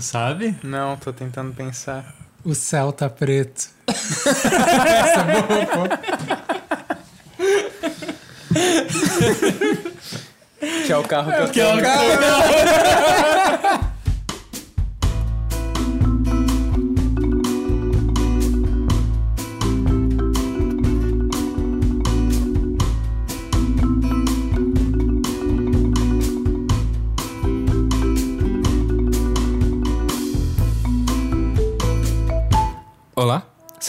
Tu sabe? Não, tô tentando pensar. O céu tá preto. Essa é boa, pô. Que é o carro que eu Que é o tenho.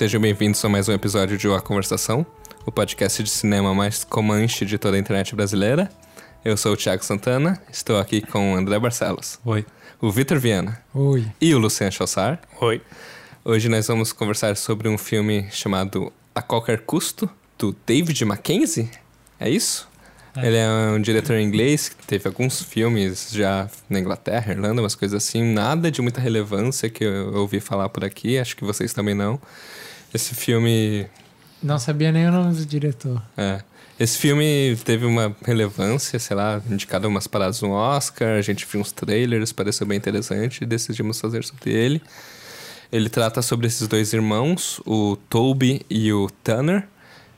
sejam bem-vindos a mais um episódio de A Conversação, o podcast de cinema mais comanche de toda a internet brasileira. Eu sou o Thiago Santana, estou aqui com o André Barcelos, Oi. o Vitor Viana Oi. e o Luciano Chossar. Oi. Hoje nós vamos conversar sobre um filme chamado A Qualquer Custo, do David Mackenzie. É isso? É. Ele é um diretor inglês que teve alguns filmes já na Inglaterra, Irlanda, umas coisas assim. Nada de muita relevância que eu ouvi falar por aqui, acho que vocês também não. Esse filme Não sabia nem o nome do diretor. é. Esse filme teve uma relevância, sei lá, indicado umas paradas no Oscar, a gente viu uns trailers, pareceu bem interessante e decidimos fazer sobre ele. Ele trata sobre esses dois irmãos, o Toby e o Tanner.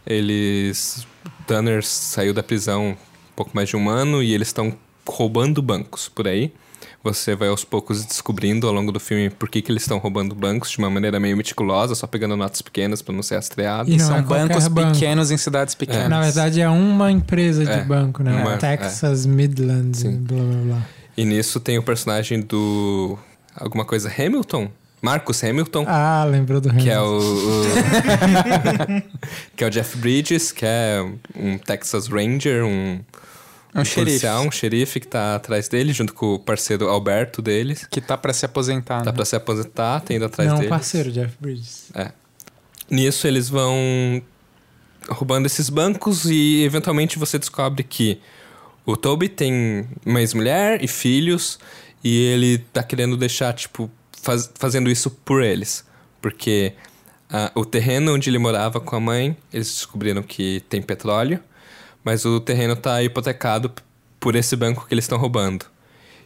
Eles. Tanner saiu da prisão um pouco mais de um ano e eles estão roubando bancos por aí. Você vai aos poucos descobrindo ao longo do filme por que, que eles estão roubando bancos de uma maneira meio meticulosa, só pegando notas pequenas para não ser rastreado. E São é bancos banco. pequenos em cidades pequenas. Na verdade, é uma empresa de É, banco, né? uma- Texas Midland, Sim. blá blá blá. E nisso tem o personagem do. Alguma coisa Hamilton? Marcus Hamilton. Ah, lembrou do Que é Hamilton. o. o- que é o Jeff Bridges, que é um Texas Ranger, um, É um xerife policial, um xerife que tá atrás dele, junto com o parceiro Alberto deles. que tá pra se aposentar. Tá né? pra se aposentar, tá indo atrás Não, deles. parceiro, Jeff Bridges. Nisso eles vão roubando esses bancos e eventualmente você descobre que o Toby tem uma ex-mulher e filhos e ele tá querendo deixar, tipo, faz- fazendo isso por eles. Porque ah, o terreno onde ele morava com a mãe, eles descobriram que tem petróleo, mas o terreno tá hipotecado por esse banco que eles estão roubando.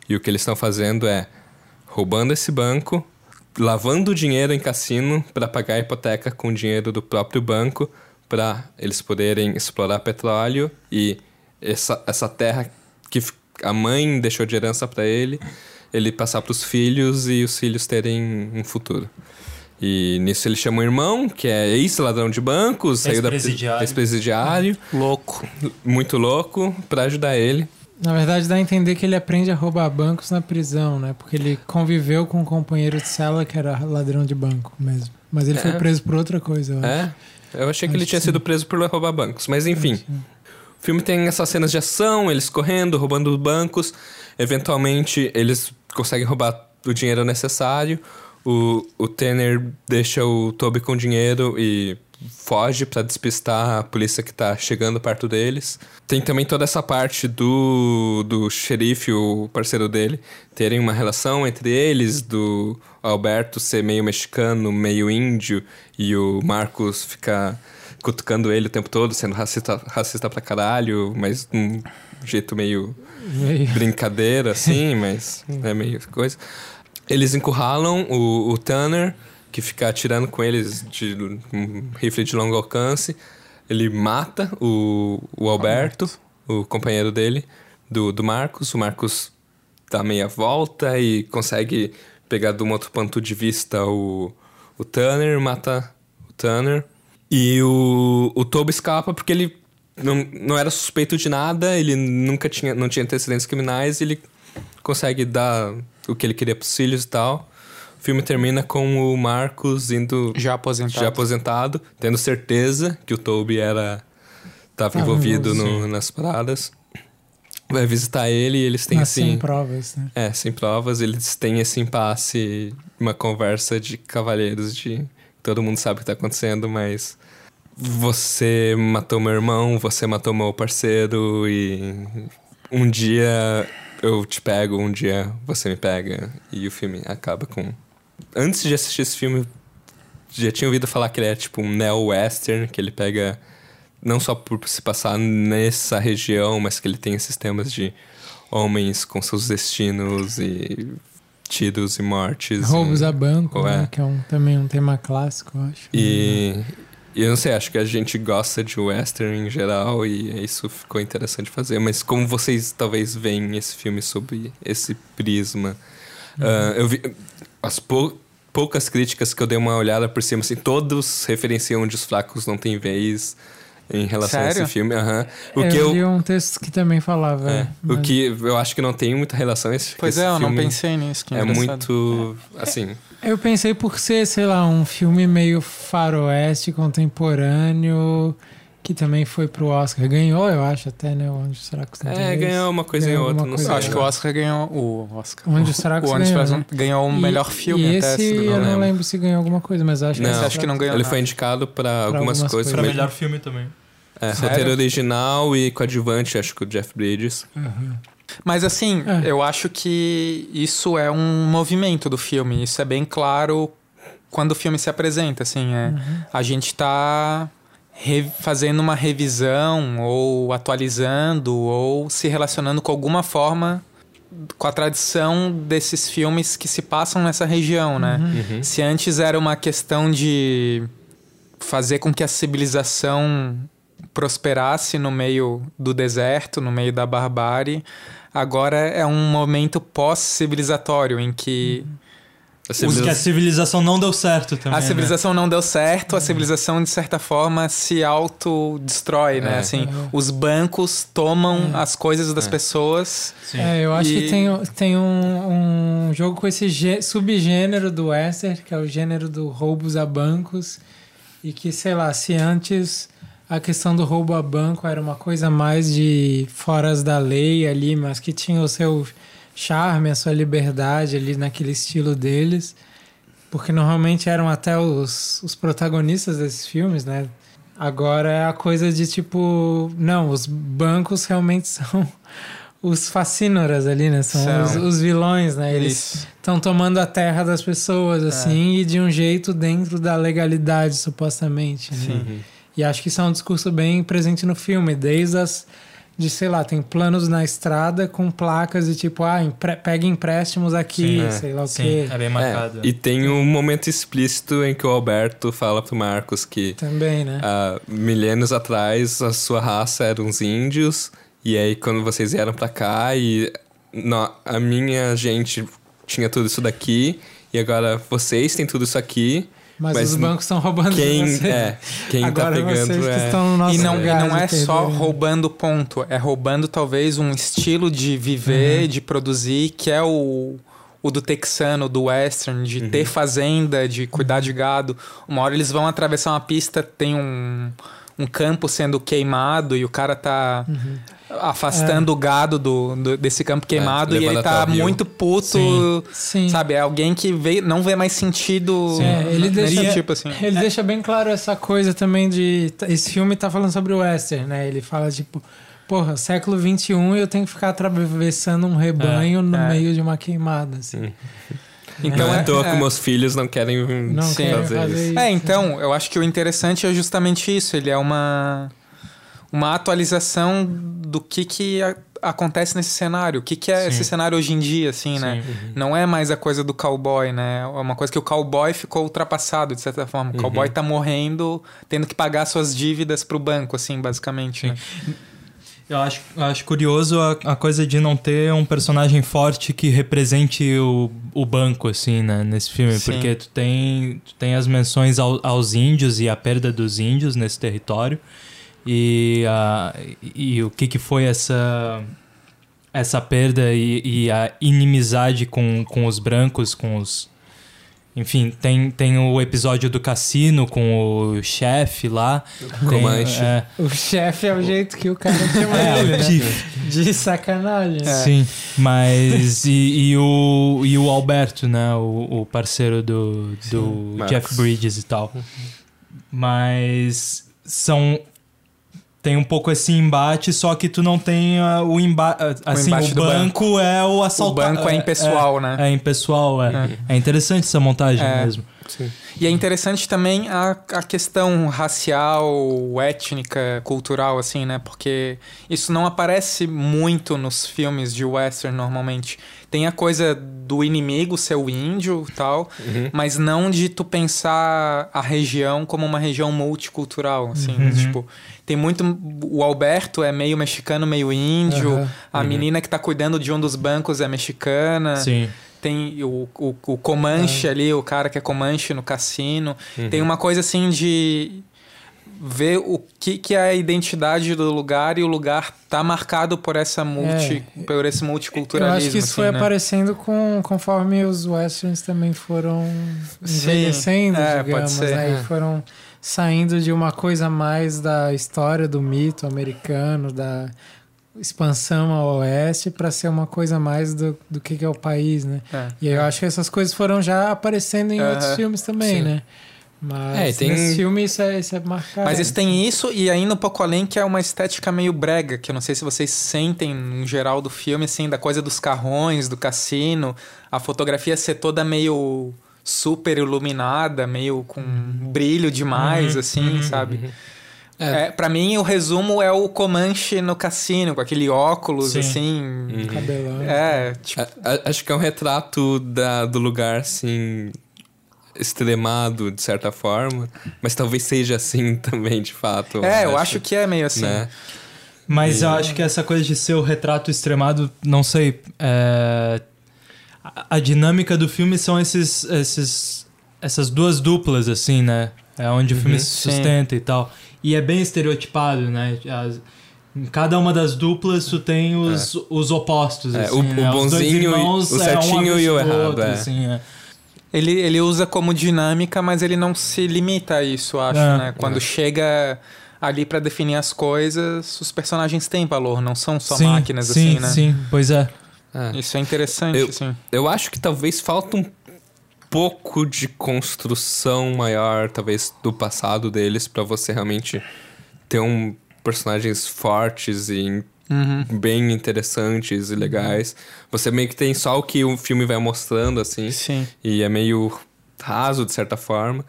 E o que eles estão fazendo é roubando esse banco, lavando dinheiro em cassino para pagar a hipoteca com o dinheiro do próprio banco para eles poderem explorar petróleo e essa, essa terra que a mãe deixou de herança para ele, ele passar para os filhos e os filhos terem um futuro. E nisso ele chama um irmão, que é ex-ladrão de bancos, saiu da Ex-presidiário. Louco. muito louco, para ajudar ele. Na verdade, dá a entender que ele aprende a roubar bancos na prisão, né? Porque ele conviveu com um companheiro de cela que era ladrão de banco mesmo. Mas ele foi É. preso por outra coisa, eu acho. É, eu achei que Acho ele tinha que sido sim. preso por roubar bancos, mas enfim. O filme tem essas cenas de ação, eles correndo, roubando bancos. Eventualmente, eles conseguem roubar o dinheiro necessário. O, o Tanner deixa o Toby com dinheiro e foge pra despistar a polícia que tá chegando perto deles. Tem também toda essa parte do, do xerife, o parceiro dele, terem uma relação entre eles, do Alberto ser meio mexicano, meio índio, e o Marcos ficar cutucando ele o tempo todo, sendo racista, racista pra caralho, mas de um jeito meio Meio- brincadeira, assim, mas é meio coisa. Eles encurralam o, o Tanner, que fica atirando com eles de um rifle de longo alcance. Ele mata o, o Alberto, o companheiro dele, do, do Marcos. O Marcos dá meia volta e consegue pegar de um outro ponto de vista o, o Tanner, mata o Tanner. E o, o Toby escapa porque ele não, não era suspeito de nada, ele nunca tinha, não tinha antecedentes criminais, e ele consegue dar o que ele queria pros filhos e tal. O filme termina com o Marcos indo Já aposentado. já aposentado, tendo certeza que o Toby era Tava envolvido no- nas paradas. Vai visitar ele e eles têm Mas assim, sem provas, né? é, sem provas, eles têm esse impasse, uma conversa de cavalheiros de todo mundo sabe o que tá acontecendo, mas você matou meu irmão, você matou meu parceiro e um dia eu te pego, um dia você me pega e o filme acaba com Antes de assistir esse filme, já tinha ouvido falar que ele é tipo um neo-western, que ele pega não só por se passar nessa região, mas que ele tem esses temas de homens com seus destinos e tiros e mortes. Roubos em- a banco, Ué. né? Que é um, também um tema clássico, eu acho. E, e eu não sei, acho que a gente gosta de western em geral e isso ficou interessante fazer. Mas como vocês talvez veem esse filme sob esse prisma? Ah, eu vi as pou- poucas críticas que eu dei uma olhada por cima, assim, todos referenciam onde os fracos não têm vez em relação a Sério? esse filme. aham. O eu que eu, li um texto que também falava. é, é, o mas- que eu acho que não tem muita relação esse Pois esse é, eu não pensei nisso. que É muito assim. Eu pensei por ser, sei lá, um filme meio faroeste contemporâneo que também foi pro Oscar. Ganhou, eu acho, até, né? Onde será que os É, ganhou uma coisa em Ganhou outra, alguma não sei. Acho que o Oscar ganhou. O Oscar. Onde os Fracos o Onde ganhou, né? ganhou o E- melhor filme e até. esse se eu não não lembro. se ganhou alguma coisa, mas acho que Não, esse acho que não ganhou Ele nada. foi indicado para algumas algumas coisas. coisas. Pra mas- melhor filme também. É, Sério? roteiro original e coadjuvante, acho que o Jeff Bridges. Uhum. Mas assim, É. eu acho que isso é um movimento do filme. Isso é bem claro quando o filme se apresenta, assim, é, Uhum. a gente tá re- fazendo uma revisão ou atualizando ou se relacionando com alguma forma com a tradição desses filmes que se passam nessa região, né? Uhum. Se antes era uma questão de fazer com que a civilização prosperasse no meio do deserto, no meio da barbárie, agora é um momento pós-civilizatório em que A Os que a civilização- não deu certo também. a né? civilização não deu certo, a civilização de certa forma se autodestrói, né? É. Assim, Uhum. os bancos tomam É. as coisas das É. pessoas. Sim. É, eu acho E- que tem, tem um, um jogo com esse gê- subgênero do western, que é o gênero do roubos a bancos, e que, sei lá, se antes a questão do roubo a banco era uma coisa mais de foras da lei ali, mas que tinha o seu charme, a sua liberdade ali naquele estilo deles, porque normalmente eram até os, os protagonistas desses filmes, né? Agora é a coisa de tipo, não, os bancos realmente são os fascínoras ali, né? São, São. Os, os vilões, né? Eles estão tomando a terra das pessoas, assim, e de um jeito dentro da legalidade, supostamente. Né? Uhum. E acho que isso é um discurso bem presente no filme, desde as. De, sei lá, tem planos na estrada com placas de tipo, ah, empre pega empréstimos aqui, Sim, é. sei lá o Sim, quê. é bem marcado. É, e tem um momento explícito em que o Alberto fala pro Marcos que Também, né? há milênios atrás a sua raça eram os índios, e aí quando vocês vieram pra cá e a minha gente tinha tudo isso daqui, e agora vocês têm tudo isso aqui. Mas, mas os bancos estão roubando Quem, você. é, quem Agora tá pegando vocês que é. estão no nosso E não, e não é só perder, né? roubando ponto, é roubando talvez um estilo de viver, de produzir, que é o, o do texano, do western, de ter fazenda, de cuidar de gado. Uma hora eles vão atravessar uma pista, tem um, um campo sendo queimado e o cara tá afastando o gado do, do- desse campo queimado e levando ele tá muito puto. Sim. Sim. Sabe, é alguém que vê, não vê mais sentido É, ele nesse deixa- tipo assim. Ele deixa bem claro essa coisa também de. Esse filme tá falando sobre o western, né? Ele fala, tipo, porra, século XXI e eu tenho que ficar atravessando um rebanho no é. meio de uma queimada, assim. Então não é é- à toa é- que meus filhos não querem Não fazer, fazer isso. isso. É, então, eu acho que o interessante é justamente isso. Ele é uma, uma atualização do que, que a- acontece nesse cenário. O que, que é Sim. esse cenário hoje em dia, assim, né? Sim. Não é mais a coisa do cowboy, né? É uma coisa que o cowboy ficou ultrapassado, de certa forma. O cowboy tá morrendo, tendo que pagar suas dívidas pro banco, assim, basicamente. né? Eu acho, acho curioso a, a coisa de não ter um personagem forte que represente o, o banco, assim, né, nesse filme. Sim. Porque tu tem, tu tem as menções ao- aos índios e a perda dos índios nesse território. E, a, e o que, que foi essa, essa perda e, e a inimizade com, com os brancos, com os... Enfim, tem, tem o episódio do cassino com o chefe lá. Tem, Comanche. é, O chefe é o jeito que o cara chama É, ele, o né? De sacanagem. Sim, mas e, e o, e o Alberto, né? O, o parceiro do, do. Jeff Bridges e tal. Mas são. Tem um pouco esse embate, só que tu não tem ah, o embate. Assim, embate o do banco, é o O assalto. banco é impessoal, né? É impessoal, é. É interessante essa montagem É. mesmo. Sim. E é interessante também a, a questão racial, étnica, cultural, assim, né? Porque isso não aparece muito nos filmes de western normalmente. Tem a coisa do inimigo ser o índio e tal, Uhum. mas não de tu pensar a região como uma região multicultural, assim. Uhum. Tipo, tem muito... O Alberto é meio mexicano, meio índio. Aham. A Uhum. menina que tá cuidando de um dos bancos é mexicana. Sim. Tem o, o, o Comanche ali, o cara que é Comanche no cassino. Tem uma coisa assim de ver o que, que é a identidade do lugar e o lugar tá marcado por essa multi, por esse Eu multiculturalismo. acho que isso assim, foi né? aparecendo com, conforme os westerns também foram Sim, envelhecendo, é, digamos, pode ser. né? É. E foram saindo de uma coisa mais da história do mito americano, da expansão ao oeste, para ser uma coisa mais do, do que, que é o país, né? É. E aí eu acho que essas coisas foram já aparecendo em outros filmes também, sim. né? Mas É, tem- nesse filme isso é, isso é marcado. Mas isso tem isso, e ainda um pouco além, que é uma estética meio brega, que eu não sei se vocês sentem em geral do filme, assim, da coisa dos carrões, do cassino, a fotografia ser toda meio super iluminada, meio com brilho demais, Uhum, assim, uhum, sabe? É. É, pra mim, o resumo é o Comanche no cassino, com aquele óculos, Sim. assim. Uhum. Cabelão. É, tipo. A- a- acho que é um retrato da, do lugar, assim, extremado, de certa forma. Mas talvez seja assim também, de fato. É, eu acho que é meio assim. Né? Mas eu acho que essa coisa de ser o retrato extremado, não sei. é, A, dinâmica do filme são esses, esses, essas duas duplas, assim, né? É onde o filme Uhum, se sim. sustenta e tal. E é bem estereotipado, né? As- em cada uma das duplas tu tem os, os opostos, É, assim, o- né? o Os dois bonzinho e- irmãos, o é, um certinho e o errado, outro, é. assim, é. Ele, ele usa como dinâmica, mas ele não se limita a isso, acho, É. né? Quando É. chega ali pra definir as coisas, os personagens têm valor, não são só sim, máquinas, sim, assim, né? Sim, pois é. É. Isso é interessante, Eu- assim. Eu acho que talvez falta um pouco de construção maior, talvez, do passado deles, pra você realmente ter um personagens fortes e Uhum. bem interessantes e legais. Você meio que tem só o que o filme vai mostrando, assim. Sim. E é meio raso, de certa forma.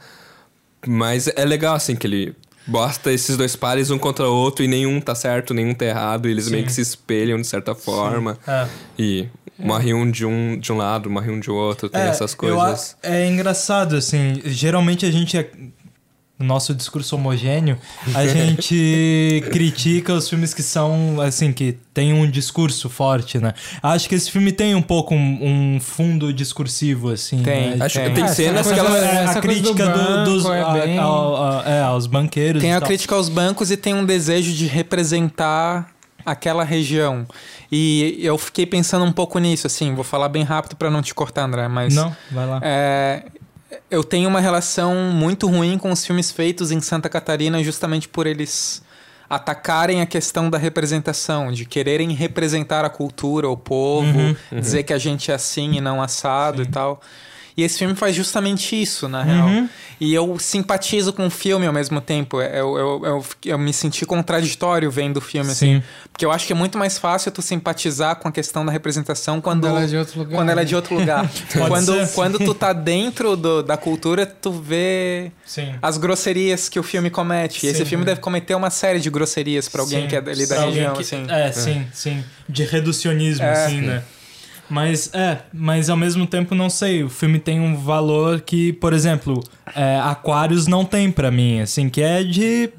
Mas é legal, assim, que ele bosta esses dois pares um contra o outro e nenhum tá certo, nenhum tá errado. E eles meio que se espelham, de certa forma. É. E morre um de um de um lado, morre um de outro. Tem essas eu coisas. a- é engraçado, assim. Geralmente a gente. é- No nosso discurso homogêneo, a gente critica os filmes que são, assim, que tem um discurso forte, né? Acho que esse filme tem um pouco um, um fundo discursivo, assim. Tem. né? Acho que Tem. tem Ah, cenas que ela. É, a do crítica do- banco dos é a- bem- ao- a- é, aos banqueiros. Tem a tal. crítica aos bancos e tem um desejo de representar aquela região. E eu fiquei pensando um pouco nisso, assim, vou falar bem rápido pra não te cortar, André, mas Não, vai lá. É, eu tenho uma relação muito ruim com os filmes feitos em Santa Catarina justamente por eles atacarem a questão da representação, de quererem representar a cultura, o povo, Uhum, dizer que a gente é assim e não assado e tal. E esse filme faz justamente isso, na Uhum. real. E eu simpatizo com o filme ao mesmo tempo. Eu, eu, eu, eu me senti contraditório vendo o filme, assim. Sim. Porque eu acho que é muito mais fácil tu simpatizar com a questão da representação Quando quando, ela é de outro lugar. quando ela é né? de outro lugar. Quando, quando tu tá dentro do- da cultura, tu vê Sim. as grosserias que o filme comete. E esse Sim. filme deve cometer uma série de grosserias pra alguém Sim, que é ali da região, que- assim. É, sim, sim. De reducionismo, É. assim, né? Mas é, mas ao mesmo tempo não sei, o filme tem um valor que, por exemplo, é, Aquários não tem pra mim, assim, que é de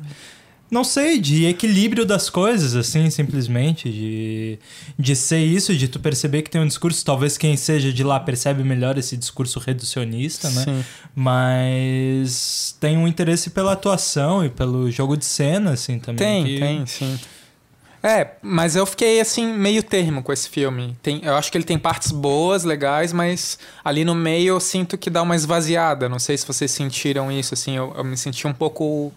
não sei, de equilíbrio das coisas, assim, simplesmente, de, de ser isso, de tu perceber que tem um discurso, talvez quem seja de lá percebe melhor esse discurso reducionista, né? Sim. Mas tem um interesse pela atuação e pelo jogo de cena, assim, também. Tem, que- tem, sim. É, mas eu fiquei assim, meio termo com esse filme. Tem, eu acho que ele tem partes boas, legais, mas ali no meio eu sinto que dá uma esvaziada. Não sei se vocês sentiram isso, assim, eu, eu me senti um pouco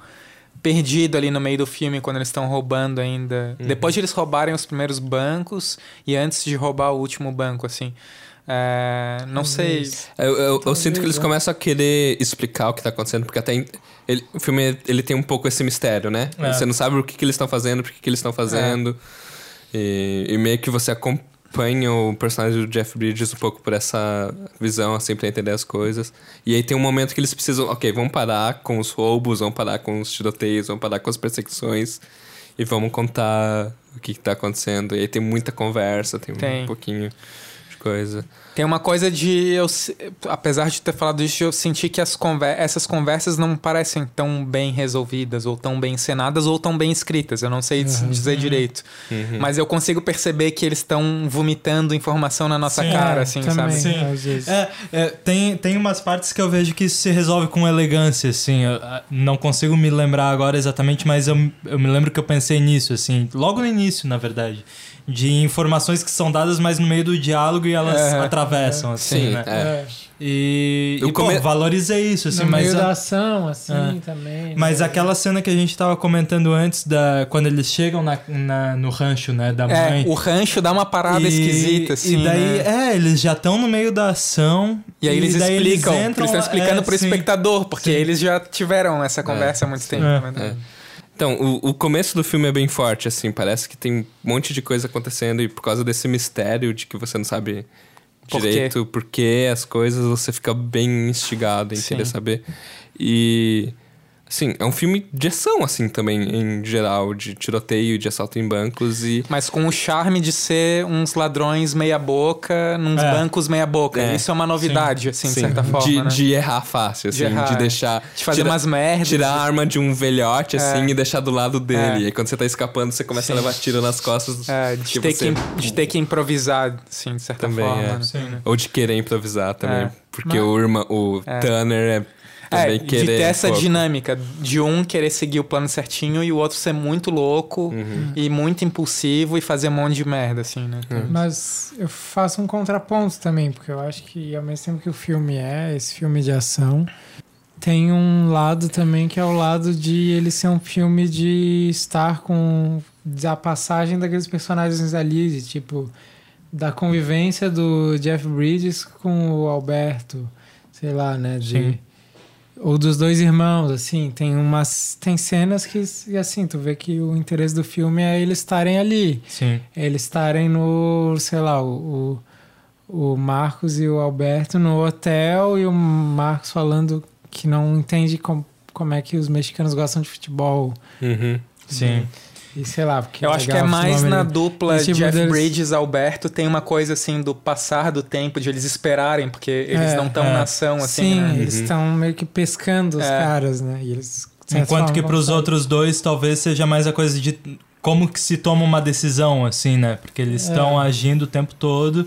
perdido ali no meio do filme quando eles estão roubando ainda. Depois de eles roubarem os primeiros bancos e antes de roubar o último banco, assim. É, não sei. Eu, eu- eu Talvez, sinto que eles é. começam a querer explicar o que tá acontecendo, porque até em- ele- o filme ele tem um pouco esse mistério, né? É. Você não sabe o que, que eles estão fazendo, por que, que eles estão fazendo. E, e meio que você acom- acompanha o personagem do Jeff Bridges um pouco por essa visão, assim, pra entender as coisas. E aí tem um momento que eles precisam, ok, vamos parar com os roubos, vamos parar com os tiroteios, vamos parar com as perseguições e vamos contar o que, que tá acontecendo. E aí tem muita conversa, tem, Tem. um pouquinho de coisa. Tem uma coisa de. Eu, apesar de ter falado isso, eu senti que as conver essas conversas não parecem tão bem resolvidas, ou tão bem encenadas, ou tão bem escritas. Eu não sei Uhum. dizer direito. Mas eu consigo perceber que eles estão vomitando informação na nossa Sim. cara, É, assim, também, sabe? Sim. às vezes. É, é, tem, tem umas partes que eu vejo que isso se resolve com elegância, assim. Eu, ah, não consigo me lembrar agora exatamente, mas eu, eu me lembro que eu pensei nisso, assim. Logo no início, na verdade. De informações que são dadas mais no meio do diálogo e elas É, atravessam, assim, Sim, né? é. É. E, Eu e pô, come- valorizei isso, assim, no mas... meio a- da ação, assim, É. também. Mas né? aquela cena que a gente tava comentando antes, da, quando eles chegam na, na- no rancho, né, da É, mãe... o rancho dá uma parada E- esquisita, assim. E daí, né? é, eles já estão no meio da ação. E aí eles daí explicam, entram eles estão explicando é, pro sim. espectador, porque Sim. eles já tiveram essa conversa há muito tempo. É. né? É. Então, o, o começo do filme é bem forte, assim, parece que tem um monte de coisa acontecendo e por causa desse mistério de que você não sabe Por direito por que as coisas, você fica bem instigado em Sim. querer saber. E, assim, é um filme de ação, assim, também, em geral, de tiroteio, de assalto em bancos e... Mas com o charme de ser uns ladrões meia-boca, nos É. bancos meia-boca. É. Isso é uma novidade, assim, de Sim, certa forma. de, né? de errar fácil, assim, De de, errar, é. deixar... De fazer tira- umas merdas. Tirar a arma de um velhote, assim, É. e deixar do lado dele. É. E aí, quando você tá escapando, você começa Sim. a levar tiro nas costas. É, de, que ter você- que, de ter que improvisar, assim, de certa Também, forma. é. né? Sim. Ou de querer improvisar também. É. Porque Mas- o, irmão, o É. Tanner é também É, querer. de ter essa um dinâmica de um querer seguir o plano certinho e o outro ser muito louco Uhum. e muito impulsivo e fazer um monte de merda, assim, né? Mas eu faço um contraponto também, porque eu acho que ao mesmo tempo que o filme é esse filme de ação, tem um lado também que é o lado de ele ser um filme de estar com da passagem daqueles personagens ali, de, tipo da convivência do Jeff Bridges com o Alberto, sei lá, né, de Sim. Ou dos dois irmãos, assim, tem umas tem cenas que assim, tu vê que o interesse do filme é eles estarem ali Sim. eles estarem no, sei lá, o, o, o Marcos e o Alberto no hotel e o Marcos falando que não entende com, como é que os mexicanos gostam de futebol. Uhum. Sim. E sei lá, porque Eu acho que é mais na dupla tipo Jeff deles- Bridges Alberto tem uma coisa assim do passar do tempo, de eles esperarem, porque eles É, não estão é. na ação, assim, Sim, né? eles estão meio que pescando os É. caras, né? E eles, Enquanto que pros conseguem. outros dois talvez seja mais a coisa de como que se toma uma decisão, assim, né? Porque eles É. estão agindo o tempo todo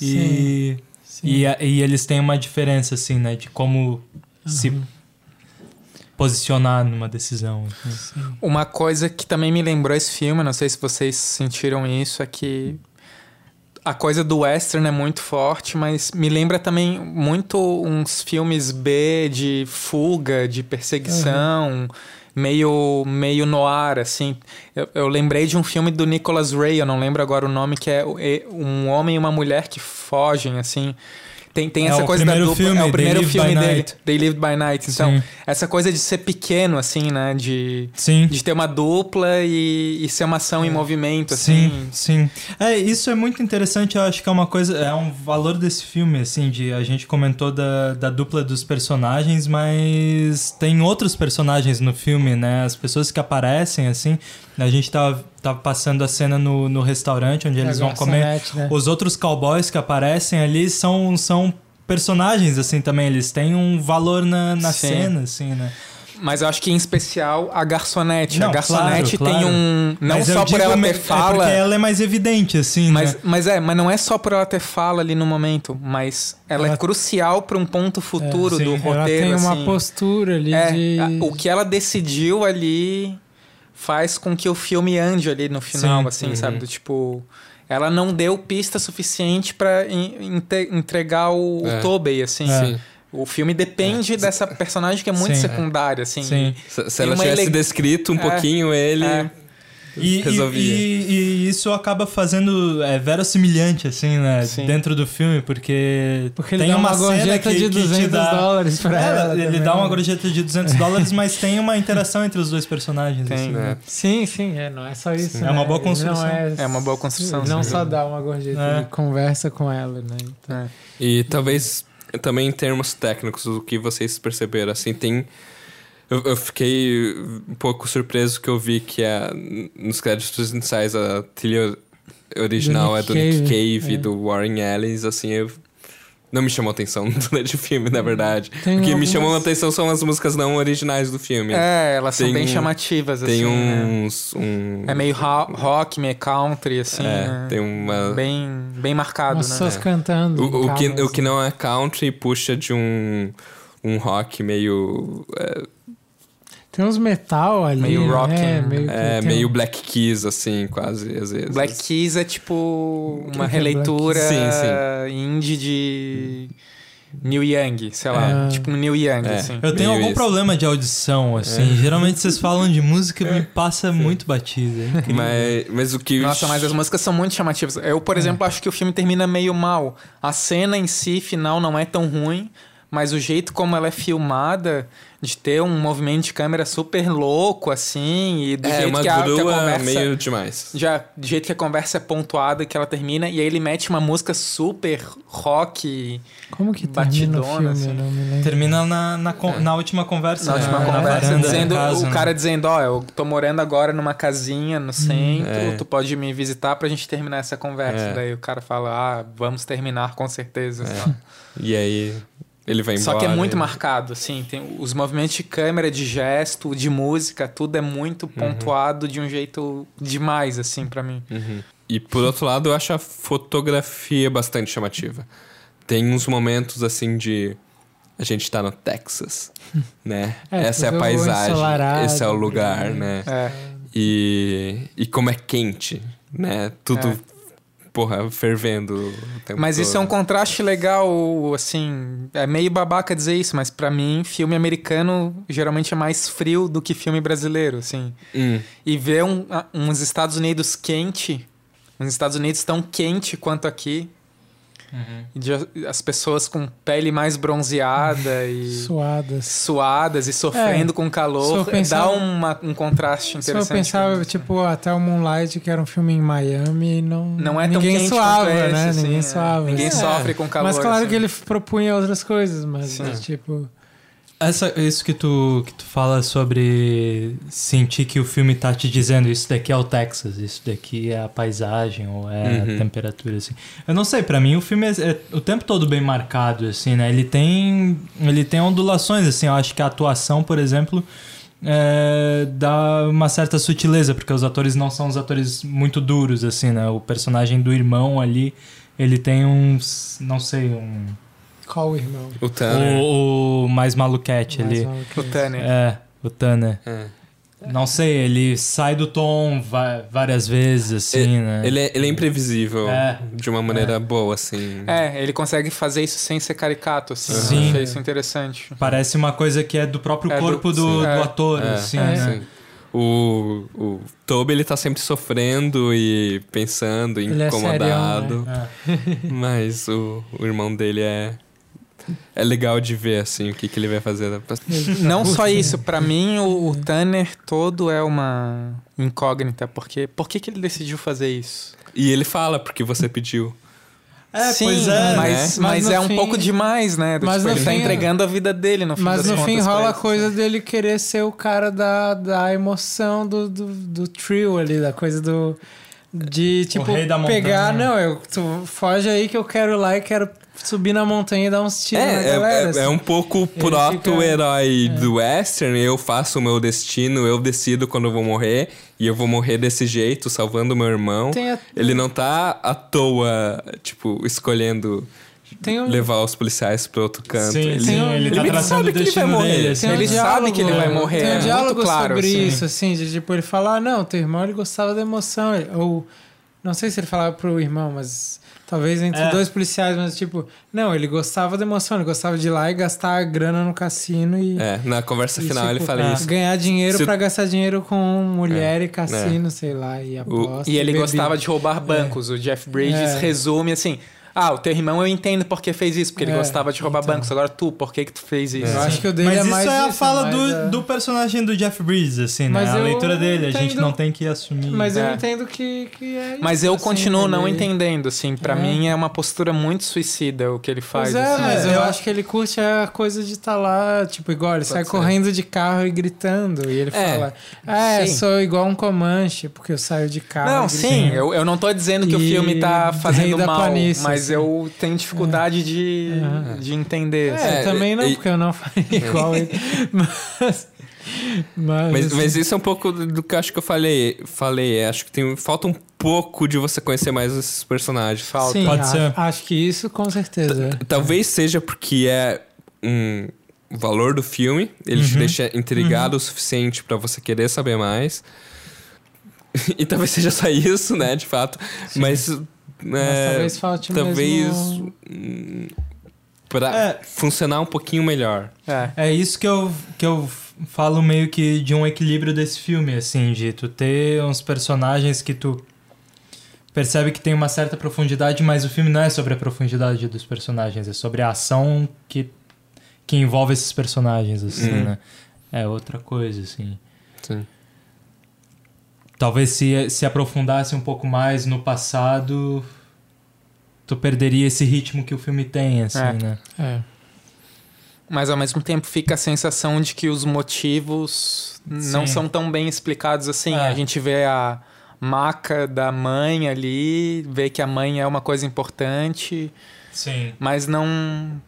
e, Sim. e, a- e eles têm uma diferença, assim, né? De como se Uhum. Posicionar numa decisão. assim. Sim. Uma coisa que também me lembrou esse filme, não sei se vocês sentiram isso, é que a coisa do western é muito forte, mas me lembra também muito uns filmes B de fuga, de perseguição, meio, meio noir, assim. Eu, eu lembrei de um filme do Nicholas Ray, eu não lembro agora o nome, que é um homem e uma mulher que fogem, assim. Tem, tem É essa coisa da dupla. filme, é o primeiro filme dele, Night. They Lived by Night. Então, Sim. essa coisa de ser pequeno, assim, né? De, Sim. de ter uma dupla e, e ser uma ação em movimento, assim. Sim, sim. É, isso é muito interessante, eu acho que é uma coisa, é um valor desse filme, assim, de a gente comentou da, da dupla dos personagens, mas tem outros personagens no filme, né? As pessoas que aparecem, assim, a gente tava, tava passando a cena no, no restaurante onde eles É vão comer. né? Os outros cowboys que aparecem ali são, são personagens, assim, também. Eles têm um valor na, na Sim. cena, assim, né? Mas eu acho que em especial a garçonete. Não, a garçonete claro, tem claro. um. Não Mas só por ela ter É fala. porque ela é mais evidente, assim, Mas, né? mas é, mas não é só por ela ter fala ali no momento, mas ela, é Ela- crucial para um ponto futuro sim. do Ela Ela roteiro. tem uma assim. postura ali É, de... o que ela decidiu ali faz com que o filme ande ali no final, Sim. assim, Uhum. sabe? Do tipo. Ela não deu pista suficiente inte- entregar o, É. o Tobey, assim. É. Sim. O filme depende dessa personagem que é muito Sim. secundária, assim. Sim. Se, se ela tivesse ele- descrito um É, pouquinho ele. É. E, e, resolvia. e- e isso acaba fazendo é, verossimilhante, assim, né? Sim. Dentro do filme, porque. Porque ele tem dá uma, cena gorjeta que- de que te 200 dá- dólares pra É, ela. ele também, dá uma né? gorjeta de 200 dólares, mas tem uma interação entre os dois personagens. Tem. assim, né? né? Sim, sim, é, não é só isso. Sim. É né? uma boa Ele construção. Não é, É uma boa construção, Não sim. só dá uma gorjeta, É. ele conversa com ela, né? Então, É. E talvez também em termos técnicos, o que vocês perceberam, assim, tem. Eu, eu fiquei um pouco surpreso que eu vi que a, nos créditos iniciais a trilha original Do é do Nick Cave, Cave e é. do Warren Ellis, assim, eu. Não me chamou atenção durante o filme, na verdade. Tem o que me algumas- chamou a atenção são as músicas não originais do filme. É, elas são Tem bem um- chamativas, Tem assim. né? uns. Um, É meio ro- rock, meio country, assim. É, né? tem uma. Bem, bem marcado, umas né? pessoas cantando. O, o que, o que não é country puxa de um, um rock meio. É, Tem uns metal ali. Meio né? rock, né? meio, que é, meio um- Black Keys, assim, quase, às vezes. Black Keys é tipo que uma é releitura Black indie de Neil Young, sei lá. É. Tipo um Neil Young, É. assim. Eu tenho Meio algum isso. problema de audição, assim. Geralmente vocês falam de música e me passa muito batida. é. Mas, mas o que. Nossa, mas as músicas são muito chamativas. Eu, por exemplo, acho que o filme termina meio mal. A cena em si, final, não é tão ruim, mas o jeito como ela é filmada, de ter um movimento de câmera super louco, assim, e do É, jeito uma que a, que a conversa. meio demais. Já, do jeito que a conversa é pontuada, que ela termina, e aí ele mete uma música super rock. Como que termina batidona, filme? assim. Termina na, na, con- na última conversa. Na última né? conversa, varanda da dizendo, casa, o né? cara dizendo, ó, eu tô morando agora numa casinha no centro, É. tu pode me visitar pra gente terminar essa conversa. É. Daí o cara fala, ah, vamos terminar com certeza. E aí ele vai embora. Só que é muito marcado, assim, tem os movimentos de câmera, de gesto, de música, tudo é muito pontuado de um jeito demais, assim, pra mim. Uhum. E por outro lado, eu acho a fotografia bastante chamativa. Tem uns momentos assim de. A gente tá no Texas, né? É, Essa é a paisagem, esse é o lugar, né? né? É. E, e como é quente, né? Tudo, É. porra, fervendo o tempo Mas isso é um todo. contraste legal, assim, é meio babaca dizer isso, mas pra mim, filme americano geralmente é mais frio do que filme brasileiro, assim. Hum, E ver um, uns Estados Unidos quente, uns Estados Unidos tão quente quanto aqui, e de- as pessoas com pele mais bronzeada e Suadas. suadas e sofrendo com se calor, eu pensar- dá uma- um contraste Se eu interessante. pensava, tipo, até o Moonlight, que era um filme em Miami, não, não é tão ninguém quente suava, esse, né? assim, ninguém é. suava. Ninguém É. sofre com calor. Mas claro assim. que ele propunha outras coisas, mas Sim. tipo... Essa, isso que tu, que tu fala sobre sentir que o filme tá te dizendo isso daqui é o Texas, isso daqui é a paisagem ou é Uhum. a temperatura, assim. Eu não sei, pra mim o filme é, é o tempo todo bem marcado, assim, né? Ele tem, ele tem ondulações, assim. Eu acho que a atuação, por exemplo, é, dá uma certa sutileza, porque os atores não são os atores muito duros, assim, né? O personagem do irmão ali, ele tem uns, não sei, um... Qual o irmão? o Tanner. O, o mais maluquete Mais ali. O Tanner. É, o Tanner. É. Não sei, ele sai do tom várias vezes, assim, né? Ele, é, ele é imprevisível É. de uma maneira boa, assim. É, ele consegue fazer isso sem ser caricato, assim. Sim. Achei isso interessante. Parece uma coisa que é do próprio É do- corpo do, sim, do é. ator, É, assim, é. né? Sim. O, o Toby, ele tá sempre sofrendo e pensando, Ele é incomodado. É. Mas o, o irmão dele é. É legal de ver, assim, o que, que ele vai fazer. Não só isso, pra mim o, o Tanner todo é uma incógnita, porque por que, que ele decidiu fazer isso? E ele fala, porque você pediu. É, Sim, pois é, mas, né? mas, Mas é um fim- pouco demais, né? Do mas tipo, ele tá fim- entregando a vida dele no fim Mas das no fim rola a coisa dele querer ser o cara da, da emoção do, do, do trio ali, da coisa do. De, tipo, rei da pegar. montanha. Não, eu, tu foge aí que eu quero ir lá e quero subir na montanha e dar uns tiros na É, é, galera. é, assim. é um pouco proto-herói É. do western. Eu faço o meu destino, eu decido quando eu vou morrer. E eu vou morrer desse jeito, salvando meu irmão. A- Ele não tá à toa, tipo, escolhendo um, levar os policiais pro outro canto. Sim, ele, sim, ele, ele tá traçando sabe o que ele vai morrer. dele, assim. tem um Ele sabe que ele vai morrer, Tem um é muito diálogo claro, sobre assim. isso, assim, de tipo, ele falar, ah, não, teu irmão ele gostava da emoção. ele- Ou Não sei se ele falava pro irmão, mas talvez entre É. dois policiais, mas tipo, não, ele gostava da emoção, ele gostava de ir lá e gastar a grana no cassino e. É, na conversa e, final tipo, ele fala pra isso. Ganhar dinheiro Se- pra gastar dinheiro com mulher É, e cassino, sei lá, e aposta. E ele bebida. gostava de roubar bancos. O Jeff Bridges É. resume assim: Ah, o teu irmão eu entendo porque fez isso, porque ele É, gostava de roubar então. bancos. Agora tu, por que que tu fez isso? Eu acho que o dele Mas é isso mais é a isso, fala mais do, a- do personagem do Jeff Bridges, assim, né? Mas a leitura dele, a gente entendo- não tem que assumir. Mas eu É. entendo que, que é isso. Mas eu assim, continuo não ele- entendendo, assim. Pra É. mim é uma postura muito suicida o que ele faz. Pois é, assim. mas É, eu, eu- acho que ele curte a coisa de estar lá, tipo, igual, ele sai ser. correndo de carro e gritando. E ele É, fala, é, sim. sou igual um Comanche, porque eu saio de carro. Não, gritando." sim, eu, eu não tô dizendo que o E filme tá fazendo mal, planície, mas assim. eu tenho dificuldade de, Aham. de entender. assim. É, É, também não, e- porque eu não faria igual ele. Mas. Mas, Mas, mas isso é um pouco do que eu acho que eu falei. falei é, acho que tem, falta um pouco de você conhecer mais esses personagens. Falta. sim, Pode a- ser. acho que isso com certeza. Talvez seja porque é um valor do filme, ele te Uhum. deixa intrigado o suficiente pra você querer saber mais. e talvez seja só isso, né, de fato. Mas, Mas é, talvez falte talvez mesmo... hum, pra É. funcionar um pouquinho melhor. É. É isso que eu, que eu falo meio que de um equilíbrio desse filme, assim, de tu ter uns personagens que tu percebe que tem uma certa profundidade, mas o filme não é sobre a profundidade dos personagens, é sobre a ação que, que envolve esses personagens, assim, Uhum. né? É outra coisa, assim. Sim. Talvez se, se aprofundasse um pouco mais no passado, tu perderia esse ritmo que o filme tem, assim, É. né? É. Mas ao mesmo tempo fica a sensação de que os motivos não Sim. são tão bem explicados assim. É. A gente vê a maca da mãe ali, vê que a mãe é uma coisa importante, Sim. mas não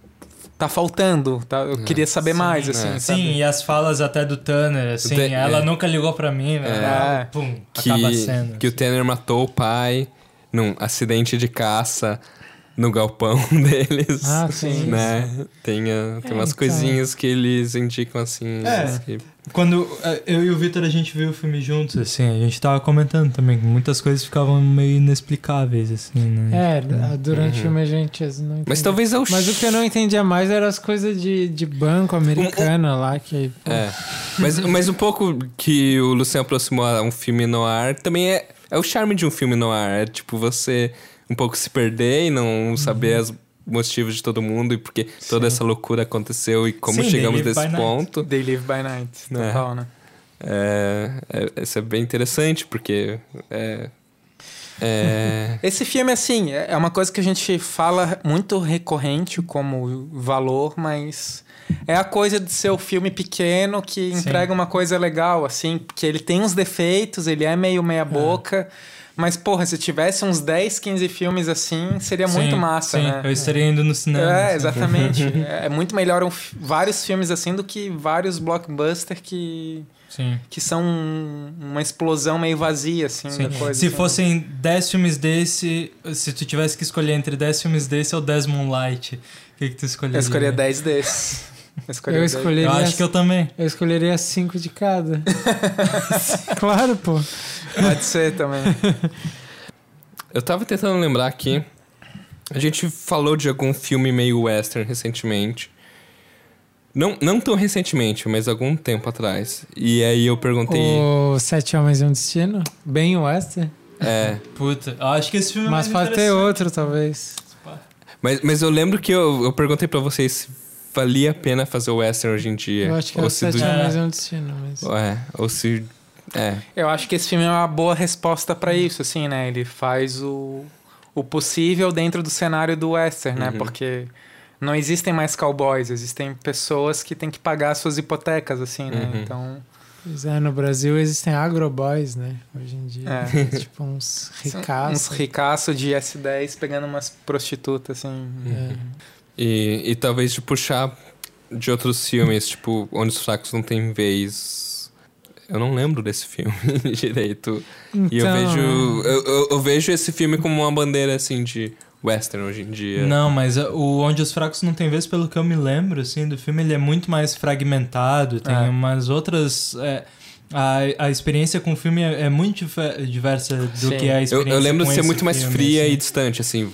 tá faltando. Tá? Eu queria saber Sim, mais, é. assim? Sim, e as falas até do Tanner, assim, ela é. nunca ligou pra mim, né? É. Ela, Pum, Que, acaba sendo. que o Tanner matou o pai num acidente de caça no galpão deles. Ah, sim. né? Tem, ah, tem É, umas então. coisinhas que eles indicam assim. É. que- Quando eh, eu e o Victor a gente viu o filme juntos, assim, a gente tava comentando também que muitas coisas ficavam meio inexplicáveis, assim, né? É, durante Uhum. o filme a gente não entendia. Mas talvez eu. Mas o que eu não entendia mais eram as coisas de, de banco americana lá, que... pô, É. Mas, mas um pouco que o Luciano aproximou a um filme no ar também é, é o charme de um filme no ar. É tipo você um pouco se perder e não saber os motivos de todo mundo e porque toda essa loucura aconteceu e como Sim, chegamos nesse by Night. ponto. They Live by Night, É. total, né? É, é, isso é bem interessante porque é, é, Esse filme, assim, é é uma coisa que a gente fala muito recorrente como valor, mas é a coisa de ser o filme pequeno que Sim. entrega uma coisa legal, assim, porque ele tem uns defeitos, ele é meio meia-boca. Mas, porra, se tivesse uns 10, 15 filmes assim, seria muito Sim, massa, sim, né? Eu estaria indo no cinema. É, assim. exatamente. é é muito melhor um vários filmes assim do que vários blockbusters que, Sim. que são um- uma explosão meio vazia, assim, Sim. da coisa. Se sabe? fossem 10 filmes desse, se tu tivesse que escolher entre 10 filmes desse ou 10 Moonlight, o que, que tu escolheria? Eu escolheria 10 desses. Eu escolheria Eu 10. escolheria... Eu acho que eu também. Eu escolheria cinco de cada. claro, pô. Pode ser também. eu tava tentando lembrar aqui. A gente falou de algum filme meio western recentemente. Não, não tão recentemente, mas algum tempo atrás. E aí eu perguntei. O Sete Homens e um Destino. Bem western. É, Puta, eu acho que esse filme é Mas pode ter outro, talvez. Mas, mas eu lembro que eu, eu perguntei pra vocês se valia a pena fazer o western hoje em dia. Eu acho que é ou o se Sete do- Homens e um Destino. Mas... É, ou se. É. Eu acho que esse filme é uma boa resposta pra isso, assim, né? Ele faz o, o possível dentro do cenário do western, né? Uhum. Porque não existem mais cowboys, existem pessoas que têm que pagar suas hipotecas, assim, né? Uhum. Então, Pois é, no Brasil existem agroboys, né? Hoje em dia. É. tipo uns ricaços. uns ricaços de S10 pegando umas prostitutas, assim. É. E, e talvez de puxar de outros filmes, tipo, Onde os Fracos Não Têm Vez. Eu não lembro desse filme direito. e eu Então, vejo. né? Eu, eu, eu vejo esse filme como uma bandeira assim de western hoje em dia. Não, mas uh, o Onde os Fracos Não Tem Vez, pelo que eu me lembro, assim, do filme, ele é muito mais fragmentado, tem É. umas outras... é, A, a experiência com o filme é, é muito diversa do Sim. que é a Eu, experiência eu lembro com de ser muito mais filme, fria assim. e distante, assim.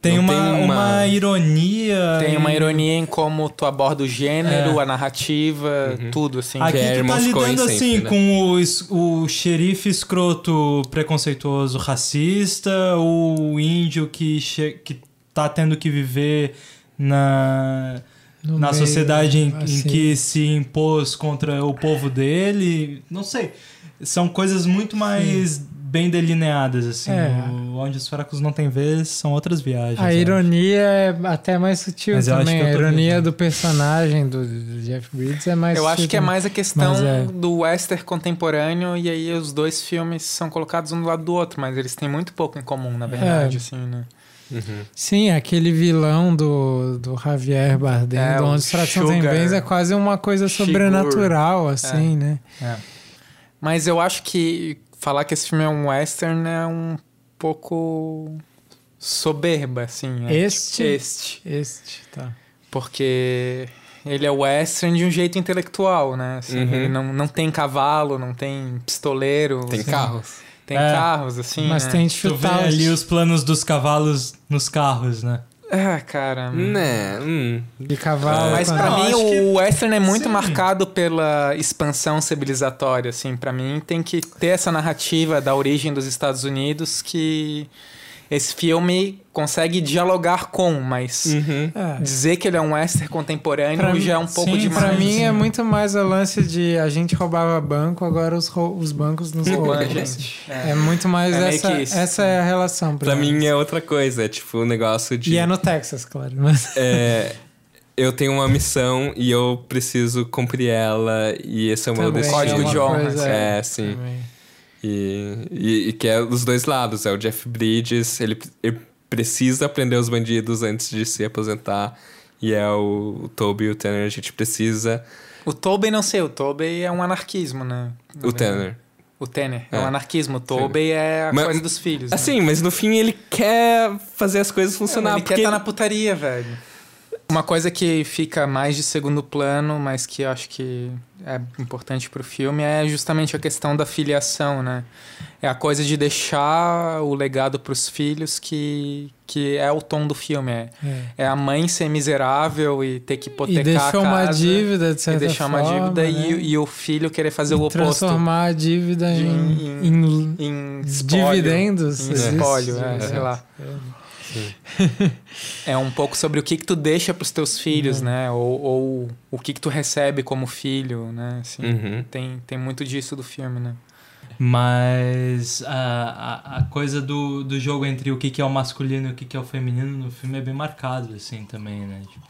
Tem Não uma, uma... ironia. Tem uma e- ironia em como tu aborda o gênero, É. a narrativa, Uhum. tudo, assim. Aqui Que tu tá lidando sempre, assim né? com o, o xerife escroto preconceituoso racista, o índio que, que tá tendo que viver na, No na meio, sociedade em, em assim. que se impôs contra o povo dele. Não sei. São coisas muito mais bem delineadas, assim. É. O- onde os fracos não têm vez são outras viagens. A eu ironia é até mais sutil Mas eu acho também. que eu A ironia vendo. do personagem do, do Jeff Bridges é mais Eu sutil acho que é mais a questão é. do western contemporâneo e aí os dois filmes são colocados um do lado do outro, mas eles têm muito pouco em comum, na verdade, É. assim, né? Uhum. Sim, aquele vilão do, do Javier Bardem, É, do Onde os Fracos Não Tem Sugar Vez, é quase uma coisa Shigur. sobrenatural, assim, né? É. Mas eu acho que falar que esse filme é um western é um pouco soberba, assim. é Este? tipo Este. Este, tá. Porque ele é western de um jeito intelectual, né? Assim, Uhum. Ele não, não tem cavalo, não tem pistoleiro. Tem assim, carros. Tem É. carros, assim, Mas né? tem Tu vê dificuldade. ali os planos dos cavalos nos carros, né? Ah, cara... Né, hum. de cavalo. Mas pra Não, mim acho que- o western é muito Sim. marcado pela expansão civilizatória, assim. Pra mim tem que ter essa narrativa da origem dos Estados Unidos que esse filme consegue dialogar com, mas Uhum. É. dizer que ele é um western contemporâneo Pra já é um pouco sim, demais. Pra mim é muito mais o lance de a gente roubava banco, agora os, rou- os bancos nos roubam. gente. É muito mais É essa, essa é a relação. Pra mim. mim é outra coisa, é tipo um negócio de. E é no Texas, claro. Mas... É, eu tenho uma missão e eu preciso cumprir ela e esse é o meu Também destino. Código é de honra, coisa- É, sim. também. E, e, e que é os dois lados. É o Jeff Bridges, ele, ele precisa prender os bandidos antes de se aposentar. E é o, o Toby e o Tanner, a gente precisa. O Tobey não sei, o Tobey é um anarquismo, né? Na O. Tanner. O Tanner é, É. um anarquismo. O Tobey é a Mas- coisa dos filhos. né? Assim, mas no fim ele quer fazer as coisas funcionar. ele porque quer estar na putaria, velho. Uma coisa que fica mais de segundo plano, mas que eu acho que é importante pro filme, é justamente a questão da filiação, né? É a coisa de deixar o legado pros filhos que, que é o tom do filme. É, É. é a mãe ser miserável e ter que hipotecar E deixar a casa. uma dívida, de e certa deixar forma. uma dívida né? e, e o filho querer fazer o E oposto. Transformar a dívida em, em- em Em dividendos. Em espólio, é, É. sei lá. É um pouco sobre o que que tu deixa pros teus filhos, né? Ou, ou o que que tu recebe como filho, né? Assim, Uhum. tem, tem muito disso do filme, né? Mas a, a, a coisa do, do jogo entre o que, que é o masculino e o que, que é o feminino no filme é bem marcado, assim, também, né? Tipo,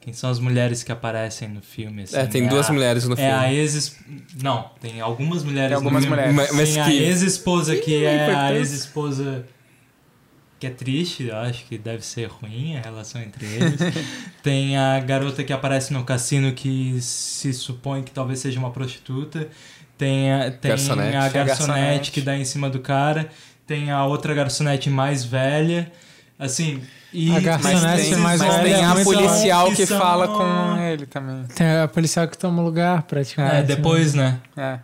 quem são as mulheres que aparecem no filme, assim. É, tem duas a- mulheres no É filme. a ex... Não, tem algumas mulheres Tem algumas no filme. mulheres. Mas- mas tem que- a ex-esposa que Ih, é a ex-esposa que é triste, eu acho que deve ser ruim a relação entre eles. tem a garota que aparece no cassino que se supõe que talvez seja uma prostituta. Tem a, tem Garçonete. a garçonete que dá em cima do cara. Tem a outra garçonete mais velha. Assim, e... A garçonete tem, mais mas velha tem é a policial que que são- fala com ele também. Tem a policial que toma lugar, praticamente. É, depois, né? É.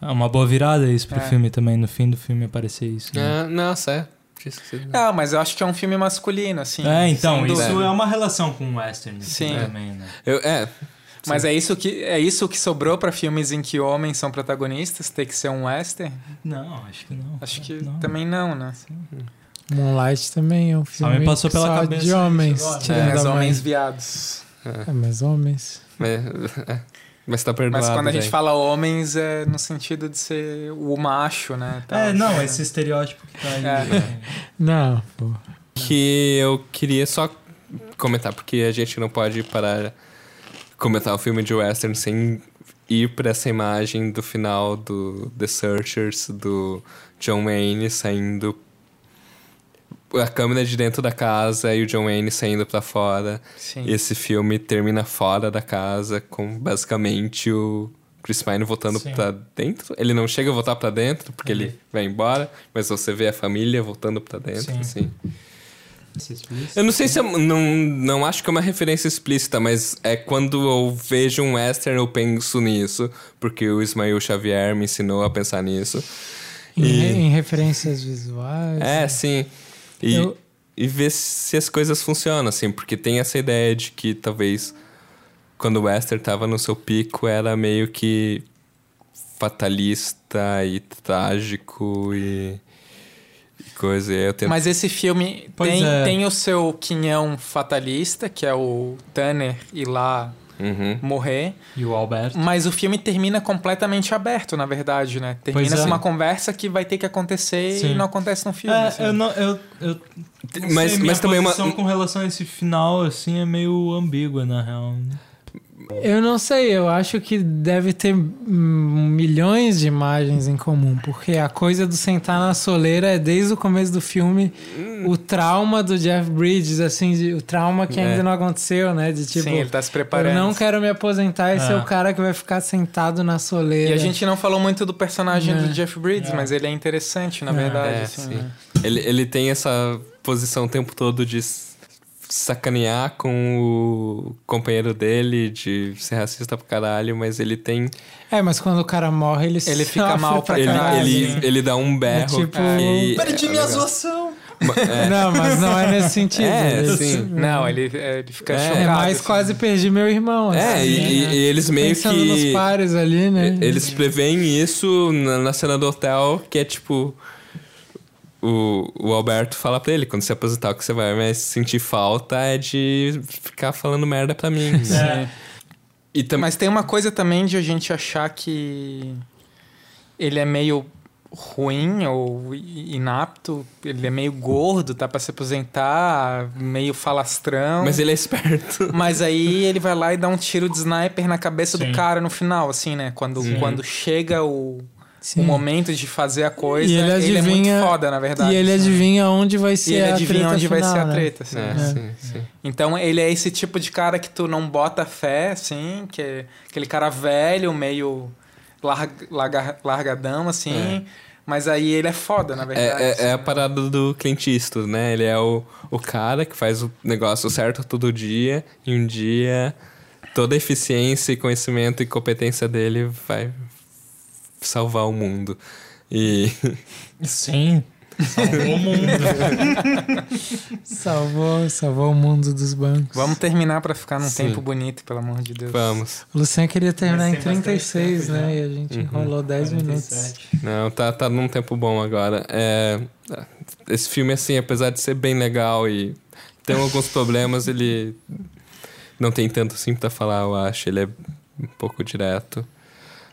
É uma boa virada isso pro É. filme também, no fim do filme aparecer isso. né? Nossa, é. Ah, mas eu acho que é um filme masculino, assim. É, então, isso dúvida. é uma relação com o western Sim. também, né? Eu, é, Mas é isso que é isso que sobrou pra filmes em que homens são protagonistas, tem que ser um western? Não, acho que não. Acho que não. também não, né? Moonlight também é um Só filme me passou pela só cabeça de homens. É, mas homens viados. É, mas homens. mas, é, mas tá perdoado. Mas quando a gente fala homens é no sentido de ser o macho, né? tal. É, não, esse estereótipo que tá aí. É. né? Não, pô. Que eu queria só comentar, porque a gente não pode parar comentar o filme de western sem ir pra essa imagem do final do The Searchers, do John Wayne saindo a câmera de dentro da casa e o John Wayne saindo pra fora. Sim. Esse filme termina fora da casa com basicamente o Chris Pine voltando pra dentro. Ele não chega a voltar pra dentro porque ele Ele- vai embora, mas você vê a família voltando pra dentro, Sim. assim. explícita. Eu não sei se é, não, não acho que é uma referência explícita, mas é quando eu vejo um western eu penso nisso, porque o Ismael Xavier me ensinou a pensar nisso. Em, E- em referências visuais. É, sim. E, Eu- e ver se as coisas funcionam, assim, porque tem essa ideia de que talvez quando o western tava no seu pico era meio que fatalista e trágico e, e coisa. E tento... Mas esse filme Pois tem, é. tem o seu quinhão fatalista, que é o Tanner ir lá Uhum. morrer. E o Alberto. Mas o filme termina completamente aberto, na verdade, né? Termina Pois é. uma conversa que vai ter que acontecer Sim. e não acontece no filme. É, assim. eu não. Eu, eu não Mas- sei, minha mas também uma- posição com relação a esse final, assim, é meio ambígua, na real. Eu não sei, eu acho que deve ter hum, milhões de imagens em comum, porque a coisa do sentar na soleira é desde o começo do filme o trauma do Jeff Bridges, assim, de- o trauma que É. ainda não aconteceu, né? De tipo, Sim, ele tá se preparando. eu não quero me aposentar e ser É. o cara que vai ficar sentado na soleira. E a gente não falou muito do personagem É. do Jeff Bridges, mas ele é interessante, na É. verdade. É, assim, sim. né? Ele, ele tem essa posição o tempo todo de sacanear com o companheiro dele, de ser racista pra caralho, mas ele tem. É, mas quando o cara morre, ele Ele fica mal pra Ele, caralho. ele, né? ele dá um berro. tipo- que- Perdi é minha zoação! É. Não, mas não é nesse sentido. É, Ele- sim. Não, ele, é, ele fica É, chocado. É mais assim. quase perdi meu irmão. É, assim, e, e- né? e eles meio Pensando nos que. pares ali, né? Eles preveem isso na, na cena do hotel, que é tipo. O, o Alberto fala pra ele, quando se aposentar, o que você vai mais sentir falta é de ficar falando merda pra mim. né? E também. Mas tem uma coisa também de a gente achar que ele é meio ruim ou inapto, ele é meio gordo, tá pra se aposentar, meio falastrão. Mas ele é esperto. Mas aí ele vai lá e dá um tiro de sniper na cabeça Sim. do cara no final, assim, né? Quando, quando chega o, Sim. o momento de fazer a coisa, E ele ele, é muito adivinha- foda, na verdade. E ele assim. adivinha onde vai ser E ele a adivinha treta onde vai final, ser a né? treta, assim. É, É. sim, sim. Então ele é esse tipo de cara que tu não bota fé, assim, que é aquele cara velho, meio larga, larga- largadão, assim. É. Mas aí ele é foda, na verdade. É, é- assim, é a parada do Clint Eastwood, né? Ele é o, o cara que faz o negócio certo todo dia e um dia toda a eficiência e conhecimento e competência dele vai salvar o mundo. E Sim. Salvou o mundo. Salvou, salvou o mundo dos bancos. Vamos terminar pra ficar num Sim. tempo bonito, pelo amor de Deus. vamos. O Luciano queria terminar em Mas tem bastante 36, tempo né? já. E a gente Uhum. enrolou 10 minutos. 47. Não, tá, tá num tempo bom agora. É, esse filme, assim, apesar de ser bem legal e tem alguns problemas, ele não tem tanto assim pra falar, eu acho. Ele é um pouco direto.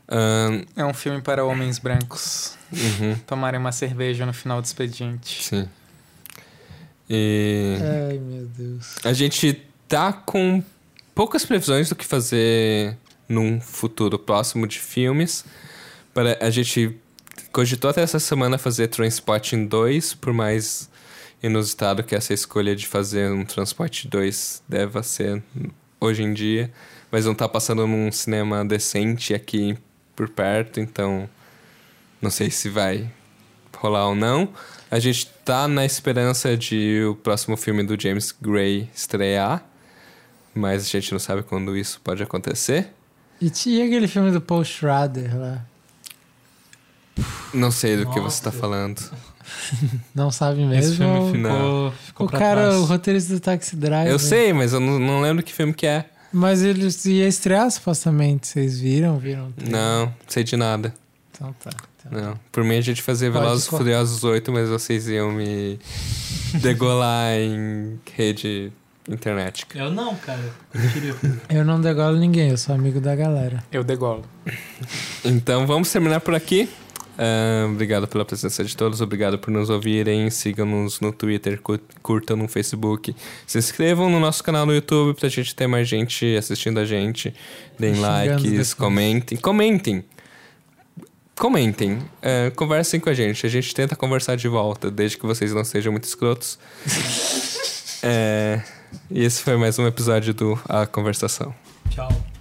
Ahn, É um filme para homens brancos uhum, tomarem uma cerveja no final do expediente. sim. E Ai, meu Deus. a gente tá com poucas previsões do que fazer num futuro próximo de filmes. Para, a gente cogitou até essa semana fazer Transporting 2, por mais inusitado que essa escolha de fazer um Transporte 2 deva ser hoje em dia. Mas não tá passando num cinema decente aqui por perto, então não sei se vai rolar ou não. A gente tá na esperança de o próximo filme do James Gray estrear, mas a gente não sabe quando isso pode acontecer. E tinha aquele filme do Paul Schrader lá. Não sei do que Nossa. você tá falando. Não sabe Esse mesmo? filme ou- ficou, ficou O cara, trás. o roteirista do Taxi Driver. Eu sei, mas eu não, não lembro que filme que é. Mas ele ia estrear supostamente. Vocês viram? Viram? Não, sei de nada. Então tá. Então. Não. Por mim a gente fazia Pode Velozes e. Furiosos 8, mas vocês iam me degolar em rede internética. Eu não, cara. Eu queria. Eu não degolo ninguém, eu sou amigo da galera. Eu degolo. Então vamos terminar por aqui. Ah, obrigado pela presença de todos, obrigado por nos ouvirem. Sigam-nos no Twitter, cu- curtam no Facebook. Se inscrevam no nosso canal no YouTube pra gente ter mais gente assistindo a gente. Deem likes, comentem. Comentem! Comentem, Ah, conversem com a gente. A gente tenta conversar de volta, desde que vocês não sejam muito escrotos. É, e esse foi mais um episódio do A Conversação. Tchau.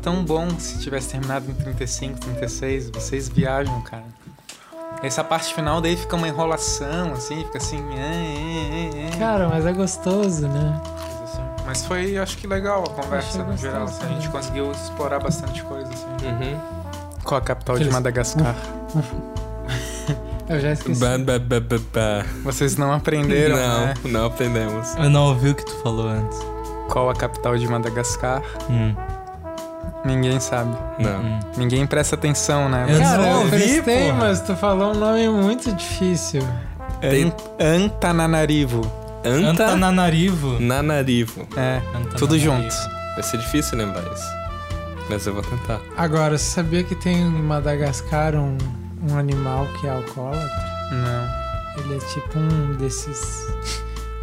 Tão bom se tivesse terminado em 35, 36. Vocês viajam, cara. Essa parte final daí fica uma enrolação, assim, fica assim. É, é, é, Cara, mas é gostoso, né? assim. Mas foi, acho que legal a conversa no geral. assim, a gente também. conseguiu explorar bastante coisa, assim. Uhum. Qual a capital de Madagascar? Eu já esqueci. Ba, ba, ba, ba, ba. Vocês não aprenderam, não, né? não aprendemos. Eu não ouvi o que tu falou antes. Qual a capital de Madagascar? Hum, Ninguém sabe. Não. hum. Ninguém presta atenção, né? Eu Cara, não eu ouvi, prestei, porra. mas tu falou um nome muito difícil. An Antananarivo. Anta Antananarivo. Nanarivo. É, Antananarivo. tudo junto. Vai ser difícil lembrar isso. Mas eu vou tentar. Agora, você sabia que tem em Madagascar um, um animal que é alcoólatra? Não. Ele é tipo um desses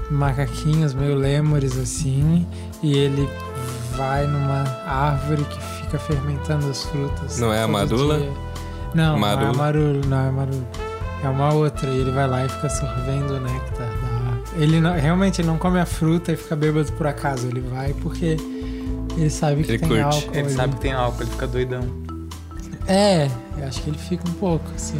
macaquinhos meio lêmures assim, e ele vai numa árvore que fica fermentando as frutas. Não é a madula? dia. Não, não é Marula? a marula, não é a marula. É uma outra, e ele vai lá e fica sorvendo o néctar da árvore. Ele não- realmente ele não come a fruta e fica bêbado por acaso, ele vai porque ele sabe que Ele tem curte. álcool. Ele ali. sabe que tem álcool, ele fica doidão. É, eu acho que ele fica um pouco, assim.